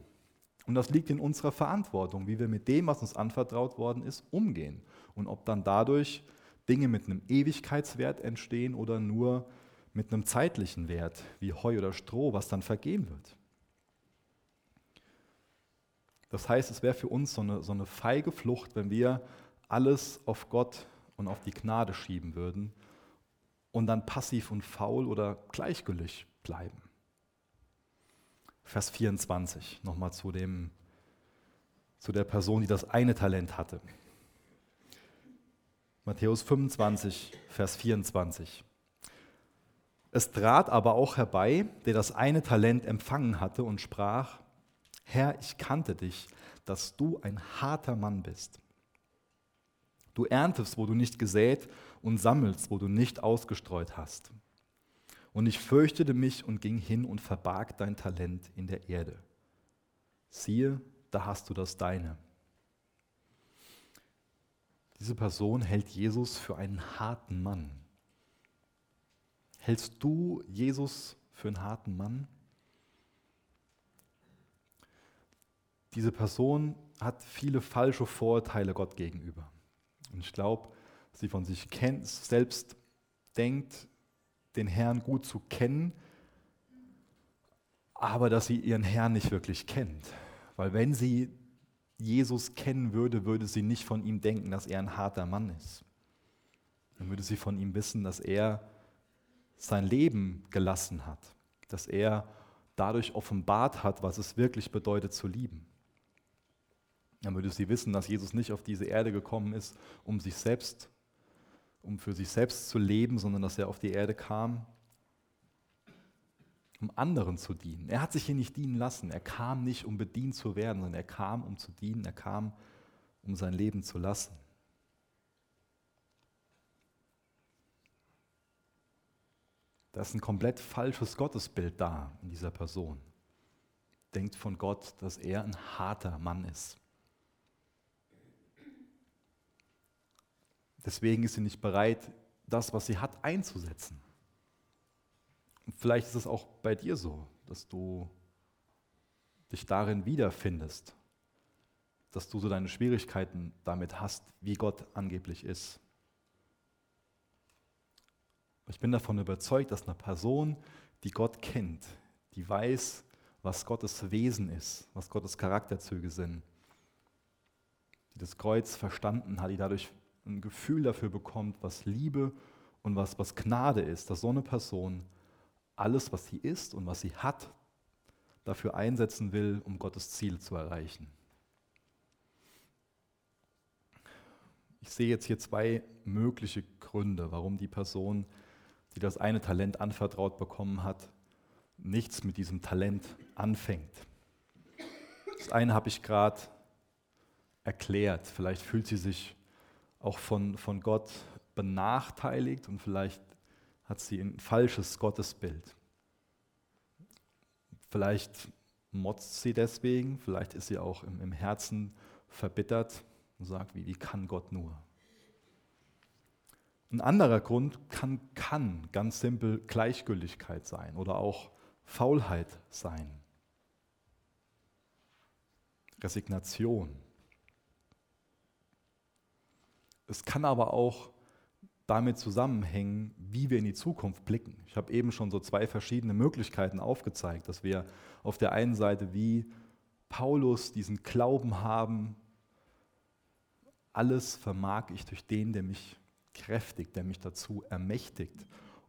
Und das liegt in unserer Verantwortung, wie wir mit dem, was uns anvertraut worden ist, umgehen. Und ob dann dadurch Dinge mit einem Ewigkeitswert entstehen oder nur mit einem zeitlichen Wert, wie Heu oder Stroh, was dann vergehen wird. Das heißt, es wäre für uns so eine, so eine feige Flucht, wenn wir alles auf Gott und auf die Gnade schieben würden und dann passiv und faul oder gleichgültig bleiben. Vers 24, nochmal zu, dem, zu der Person, die das eine Talent hatte. Matthäus 25, Vers 24. Es trat aber auch herbei, der das eine Talent empfangen hatte und sprach, Herr, ich kannte dich, dass du ein harter Mann bist. Du erntest, wo du nicht gesät und sammelst, wo du nicht ausgestreut hast. Und ich fürchtete mich und ging hin und verbarg dein Talent in der Erde. Siehe, da hast du das deine. Diese Person hält Jesus für einen harten Mann. Hältst du Jesus für einen harten Mann? Diese Person hat viele falsche Vorurteile Gott gegenüber. Und ich glaube, sie von sich kennt, selbst denkt, den Herrn gut zu kennen, aber dass sie ihren Herrn nicht wirklich kennt. Weil wenn sie Jesus kennen würde, würde sie nicht von ihm denken, dass er ein harter Mann ist. Dann würde sie von ihm wissen, dass er sein Leben gelassen hat, dass er dadurch offenbart hat, was es wirklich bedeutet zu lieben. Dann würde sie wissen, dass Jesus nicht auf diese Erde gekommen ist, um sich selbst, um für sich selbst zu leben, sondern dass er auf die Erde kam, um anderen zu dienen. Er hat sich hier nicht dienen lassen. Er kam nicht, um bedient zu werden, sondern er kam, um zu dienen. Er kam, um sein Leben zu lassen. Da ist ein komplett falsches Gottesbild da in dieser Person. Denkt von Gott, dass er ein harter Mann ist. Deswegen ist sie nicht bereit, das, was sie hat, einzusetzen. Und vielleicht ist es auch bei dir so, dass du dich darin wiederfindest, dass du so deine Schwierigkeiten damit hast, wie Gott angeblich ist. Ich bin davon überzeugt, dass eine Person, die Gott kennt, die weiß, was Gottes Wesen ist, was Gottes Charakterzüge sind, die das Kreuz verstanden hat, die dadurch ein Gefühl dafür bekommt, was Liebe und was, was Gnade ist, dass so eine Person alles, was sie ist und was sie hat, dafür einsetzen will, um Gottes Ziel zu erreichen. Ich sehe jetzt hier zwei mögliche Gründe, warum die Person, die das eine Talent anvertraut bekommen hat, nichts mit diesem Talent anfängt. Das eine habe ich gerade erklärt. Vielleicht fühlt sie sich auch von, von Gott benachteiligt und vielleicht hat sie ein falsches Gottesbild. Vielleicht motzt sie deswegen, vielleicht ist sie auch im, im Herzen verbittert und sagt, wie, wie kann Gott nur? Ein anderer Grund kann, kann ganz simpel Gleichgültigkeit sein oder auch Faulheit sein. Resignation. Es kann aber auch damit zusammenhängen, wie wir in die Zukunft blicken. Ich habe eben schon so zwei verschiedene Möglichkeiten aufgezeigt, dass wir auf der einen Seite wie Paulus diesen Glauben haben, alles vermag ich durch den, der mich kräftigt, der mich dazu ermächtigt.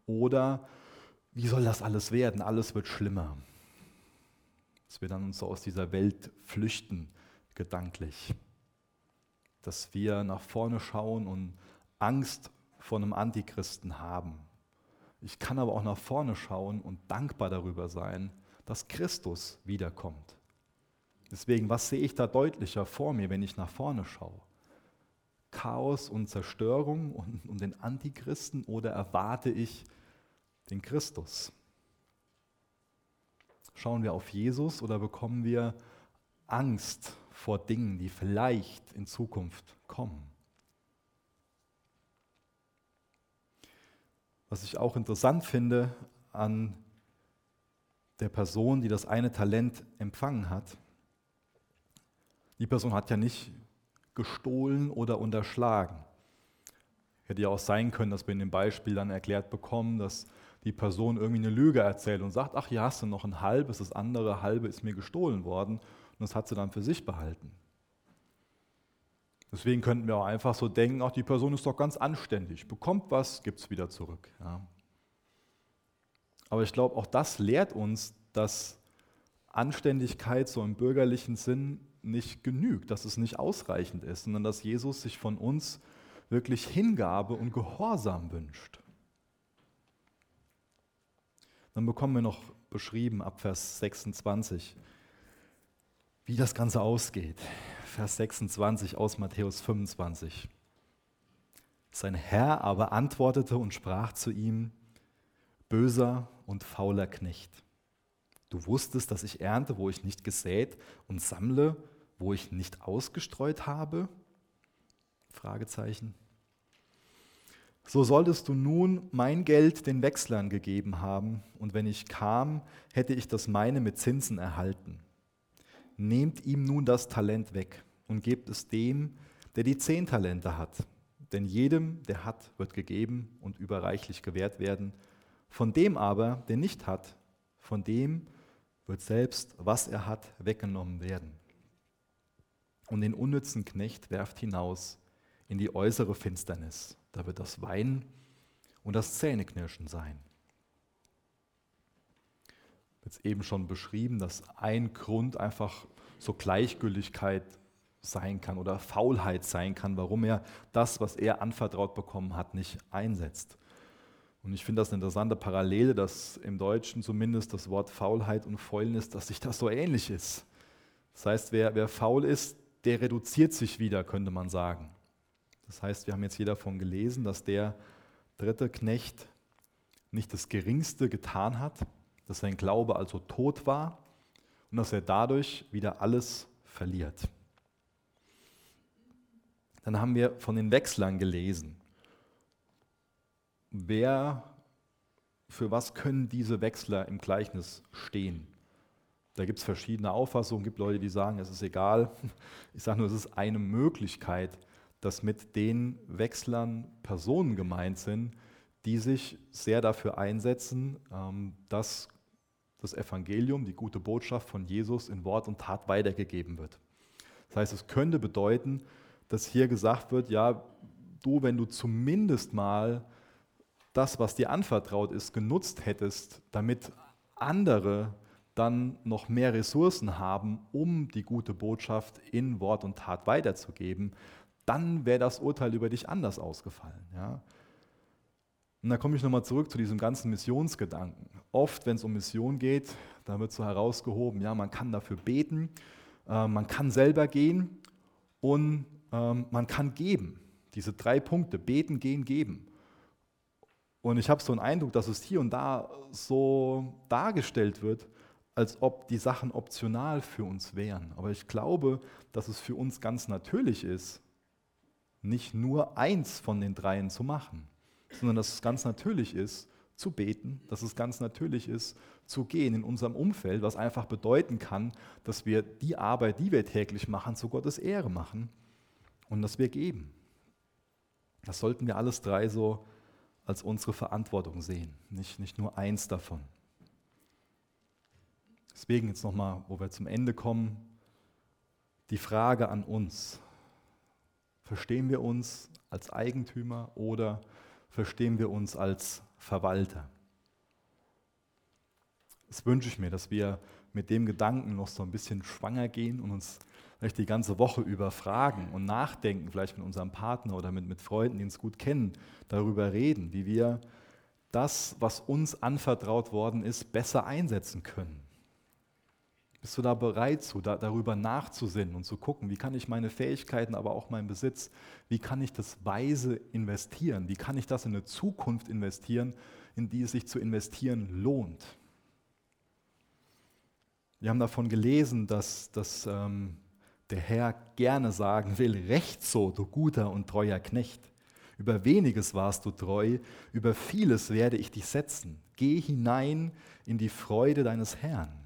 Oder wie soll das alles werden? Alles wird schlimmer. Dass wir dann uns so aus dieser Welt flüchten, gedanklich. Dass wir nach vorne schauen und Angst vor einem Antichristen haben. Ich kann aber auch nach vorne schauen und dankbar darüber sein, dass Christus wiederkommt. Deswegen, was sehe ich da deutlicher vor mir, wenn ich nach vorne schaue? Chaos und Zerstörung und, und den Antichristen oder erwarte ich den Christus? Schauen wir auf Jesus oder bekommen wir Angst vor Dingen, die vielleicht in Zukunft kommen? Was ich auch interessant finde an der Person, die das eine Talent empfangen hat, die Person hat ja nicht gestohlen oder unterschlagen. Hätte ja auch sein können, dass wir in dem Beispiel dann erklärt bekommen, dass die Person irgendwie eine Lüge erzählt und sagt, ach hier hast du noch ein halbes, das andere halbe ist mir gestohlen worden und das hat sie dann für sich behalten. Deswegen könnten wir auch einfach so denken, ach, die Person ist doch ganz anständig, bekommt was, gibt es wieder zurück. Ja. Aber ich glaube, auch das lehrt uns, dass Anständigkeit so im bürgerlichen Sinn nicht genügt, dass es nicht ausreichend ist, sondern dass Jesus sich von uns wirklich Hingabe und Gehorsam wünscht. Dann bekommen wir noch beschrieben ab Vers 26, wie das Ganze ausgeht. Vers 26 aus Matthäus 25. Sein Herr aber antwortete und sprach zu ihm, böser und fauler Knecht. Du wusstest, dass ich ernte, wo ich nicht gesät und sammle, wo ich nicht ausgestreut habe? Fragezeichen. So solltest du nun mein Geld den Wechslern gegeben haben, und wenn ich kam, hätte ich das meine mit Zinsen erhalten. Nehmt ihm nun das Talent weg und gebt es dem, der die zehn Talente hat. Denn jedem, der hat, wird gegeben und überreichlich gewährt werden. Von dem aber, der nicht hat, von dem wird selbst, was er hat, weggenommen werden. Und den unnützen Knecht werft hinaus in die äußere Finsternis. Da wird das Weinen und das Zähneknirschen sein. Jetzt eben schon beschrieben, dass ein Grund einfach so Gleichgültigkeit sein kann oder Faulheit sein kann, warum er das, was er anvertraut bekommen hat, nicht einsetzt. Und ich finde das eine interessante Parallele, dass im Deutschen zumindest das Wort Faulheit und Fäulnis, dass sich das so ähnlich ist. Das heißt, wer, wer faul ist, der reduziert sich wieder, könnte man sagen. Das heißt, wir haben jetzt hier davon gelesen, dass der dritte Knecht nicht das Geringste getan hat, dass sein Glaube also tot war und dass er dadurch wieder alles verliert. Dann haben wir von den Wechslern gelesen. Wer, für was können diese Wechsler im Gleichnis stehen? Da gibt es verschiedene Auffassungen, gibt Leute, die sagen, es ist egal. Ich sage nur, es ist eine Möglichkeit, dass mit den Wechslern Personen gemeint sind, die sich sehr dafür einsetzen, ähm, dass das Evangelium, die gute Botschaft von Jesus in Wort und Tat weitergegeben wird. Das heißt, es könnte bedeuten, dass hier gesagt wird, ja, du, wenn du zumindest mal das, was dir anvertraut ist, genutzt hättest, damit andere dann noch mehr Ressourcen haben, um die gute Botschaft in Wort und Tat weiterzugeben, dann wäre das Urteil über dich anders ausgefallen. Ja? Und da komme ich nochmal zurück zu diesem ganzen Missionsgedanken. Oft, wenn es um Mission geht, da wird so herausgehoben, ja, man kann dafür beten, äh, man kann selber gehen und ähm, man kann geben. Diese drei Punkte, beten, gehen, geben. Und ich habe so einen Eindruck, dass es hier und da so dargestellt wird, als ob die Sachen optional für uns wären. Aber ich glaube, dass es für uns ganz natürlich ist, nicht nur eins von den dreien zu machen, sondern dass es ganz natürlich ist, zu beten, dass es ganz natürlich ist, zu gehen in unserem Umfeld, was einfach bedeuten kann, dass wir die Arbeit, die wir täglich machen, zu Gottes Ehre machen und dass wir geben. Das sollten wir alles drei so als unsere Verantwortung sehen, nicht, nicht nur eins davon. Deswegen jetzt nochmal, wo wir zum Ende kommen, die Frage an uns. Verstehen wir uns als Eigentümer oder verstehen wir uns als Verwalter? Das wünsche ich mir, dass wir mit dem Gedanken noch so ein bisschen schwanger gehen und uns vielleicht die ganze Woche über fragen und nachdenken, vielleicht mit unserem Partner oder mit, mit Freunden, die uns gut kennen, darüber reden, wie wir das, was uns anvertraut worden ist, besser einsetzen können. Bist du da bereit zu, da, darüber nachzusinnen und zu gucken, wie kann ich meine Fähigkeiten, aber auch meinen Besitz, wie kann ich das weise investieren? Wie kann ich das in eine Zukunft investieren, in die es sich zu investieren lohnt? Wir haben davon gelesen, dass, dass ähm, der Herr gerne sagen will, recht so, du guter und treuer Knecht. Über weniges warst du treu, über vieles werde ich dich setzen. Geh hinein in die Freude deines Herrn.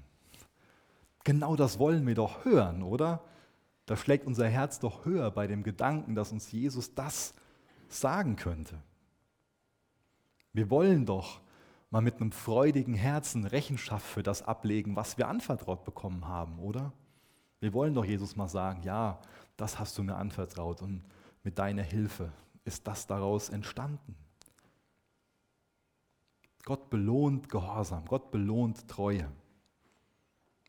Genau das wollen wir doch hören, oder? Da schlägt unser Herz doch höher bei dem Gedanken, dass uns Jesus das sagen könnte. Wir wollen doch mal mit einem freudigen Herzen Rechenschaft für das ablegen, was wir anvertraut bekommen haben, oder? Wir wollen doch Jesus mal sagen, ja, das hast du mir anvertraut und mit deiner Hilfe ist das daraus entstanden. Gott belohnt Gehorsam, Gott belohnt Treue.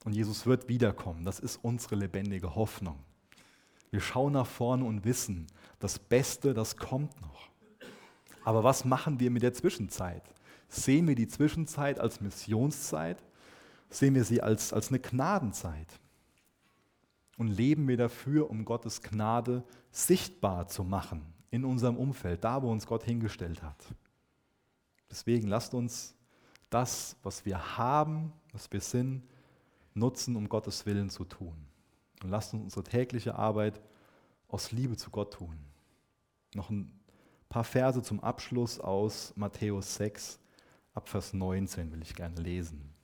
Und Jesus wird wiederkommen. Das ist unsere lebendige Hoffnung. Wir schauen nach vorne und wissen, das Beste, das kommt noch. Aber was machen wir mit der Zwischenzeit? Sehen wir die Zwischenzeit als Missionszeit? Sehen wir sie als, als eine Gnadenzeit? und leben wir dafür, um Gottes Gnade sichtbar zu machen in unserem Umfeld, da wo uns Gott hingestellt hat. Deswegen lasst uns das, was wir haben, was wir sind, nutzen, um Gottes Willen zu tun. Und lasst uns unsere tägliche Arbeit aus Liebe zu Gott tun. noch ein paar Verse zum Abschluss aus Matthäus 6, ab Vers 19 will ich gerne lesen.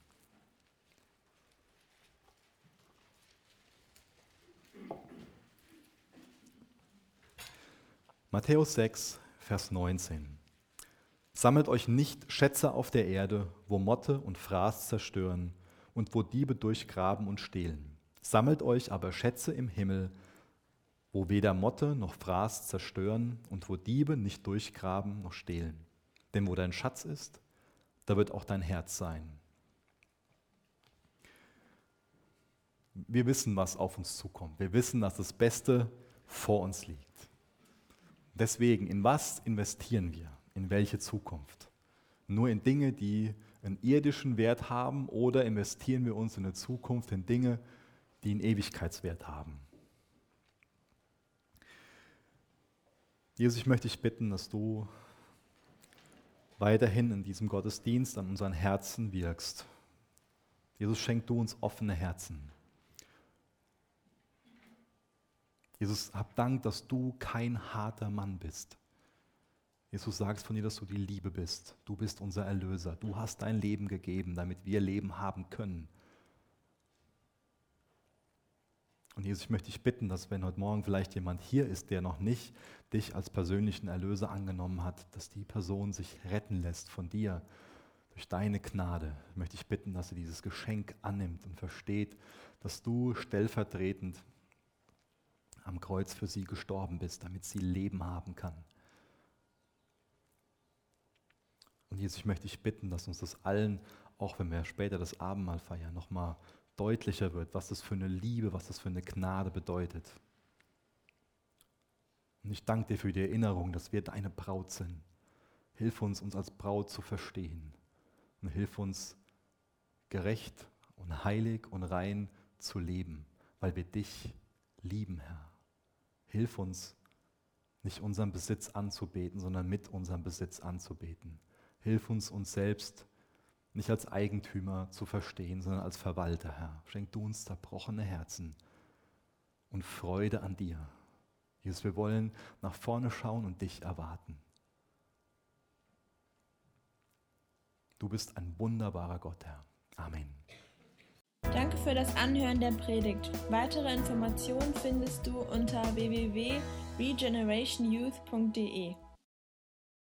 Matthäus 6, Vers 19. Sammelt euch nicht Schätze auf der Erde, wo Motte und Fraß zerstören und wo Diebe durchgraben und stehlen. Sammelt euch aber Schätze im Himmel, wo weder Motte noch Fraß zerstören und wo Diebe nicht durchgraben noch stehlen. Denn wo dein Schatz ist, da wird auch dein Herz sein. Wir wissen, was auf uns zukommt. Wir wissen, dass das Beste vor uns liegt. Deswegen, in was investieren wir? In welche Zukunft? Nur in Dinge, die einen irdischen Wert haben oder investieren wir uns in eine Zukunft in Dinge, die einen Ewigkeitswert haben? Jesus, ich möchte dich bitten, dass du weiterhin in diesem Gottesdienst an unseren Herzen wirkst. Jesus, schenk du uns offene Herzen. Jesus, hab Dank, dass du kein harter Mann bist. Jesus, sagst von dir, dass du die Liebe bist. Du bist unser Erlöser. Du hast dein Leben gegeben, damit wir Leben haben können. Und Jesus, ich möchte dich bitten, dass wenn heute Morgen vielleicht jemand hier ist, der noch nicht dich als persönlichen Erlöser angenommen hat, dass die Person sich retten lässt von dir durch deine Gnade, möchte ich bitten, dass sie dieses Geschenk annimmt und versteht, dass du stellvertretend am Kreuz für sie gestorben bist, damit sie Leben haben kann. Und Jesus, ich möchte dich bitten, dass uns das allen, auch wenn wir später das Abendmahl feiern, nochmal deutlicher wird, was das für eine Liebe, was das für eine Gnade bedeutet. Und ich danke dir für die Erinnerung, dass wir deine Braut sind. Hilf uns, uns als Braut zu verstehen. Und hilf uns, gerecht und heilig und rein zu leben, weil wir dich lieben, Herr. Hilf uns, nicht unseren Besitz anzubeten, sondern mit unserem Besitz anzubeten. Hilf uns, uns selbst nicht als Eigentümer zu verstehen, sondern als Verwalter, Herr. Schenk du uns zerbrochene Herzen und Freude an dir. Jesus, wir wollen nach vorne schauen und dich erwarten. Du bist ein wunderbarer Gott, Herr. Amen. Danke für das Anhören der Predigt. Weitere Informationen findest du unter www.regenerationyouth.de.